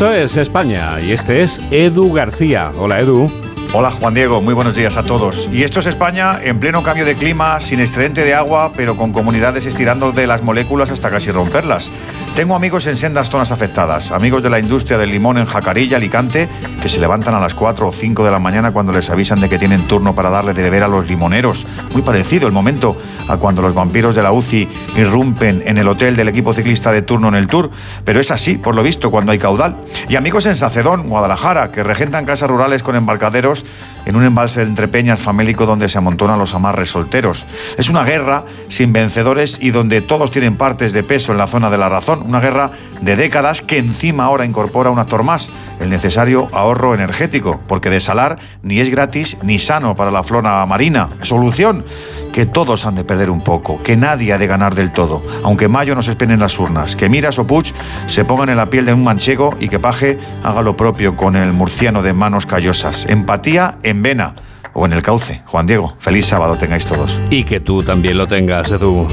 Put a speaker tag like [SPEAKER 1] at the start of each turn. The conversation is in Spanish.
[SPEAKER 1] Esto es España y este es Edu García. Hola Edu.
[SPEAKER 2] Hola Juan Diego, muy buenos días a todos. Y esto es España en pleno cambio de clima, sin excedente de agua, pero con comunidades estirando de las moléculas hasta casi romperlas. Tengo amigos en sendas zonas afectadas, amigos de la industria del limón en Jacarilla, Alicante, que se levantan a las 4 o 5 de la mañana cuando les avisan de que tienen turno para darle de beber a los limoneros. Muy parecido el momento a cuando los vampiros de la UCI irrumpen en el hotel del equipo ciclista de turno en el Tour, pero es así, por lo visto, cuando hay caudal. Y amigos en Sacedón, Guadalajara, que regentan casas rurales con embarcaderos en un embalse de entrepeñas famélico donde se amontonan los amarres solteros. Es una guerra sin vencedores y donde todos tienen partes de peso en la zona de la razón. Una guerra de décadas que encima ahora incorpora un actor más, el necesario ahorro energético, porque desalar ni es gratis ni sano para la flora marina. Solución, que todos han de perder un poco, que nadie ha de ganar del todo, aunque Mayo nos esperen las urnas, que Miras o Puig se pongan en la piel de un manchego y que Paje haga lo propio con el murciano de manos callosas. Empatía en vena o en el cauce. Juan Diego, feliz sábado tengáis todos.
[SPEAKER 1] Y que tú también lo tengas, Edu.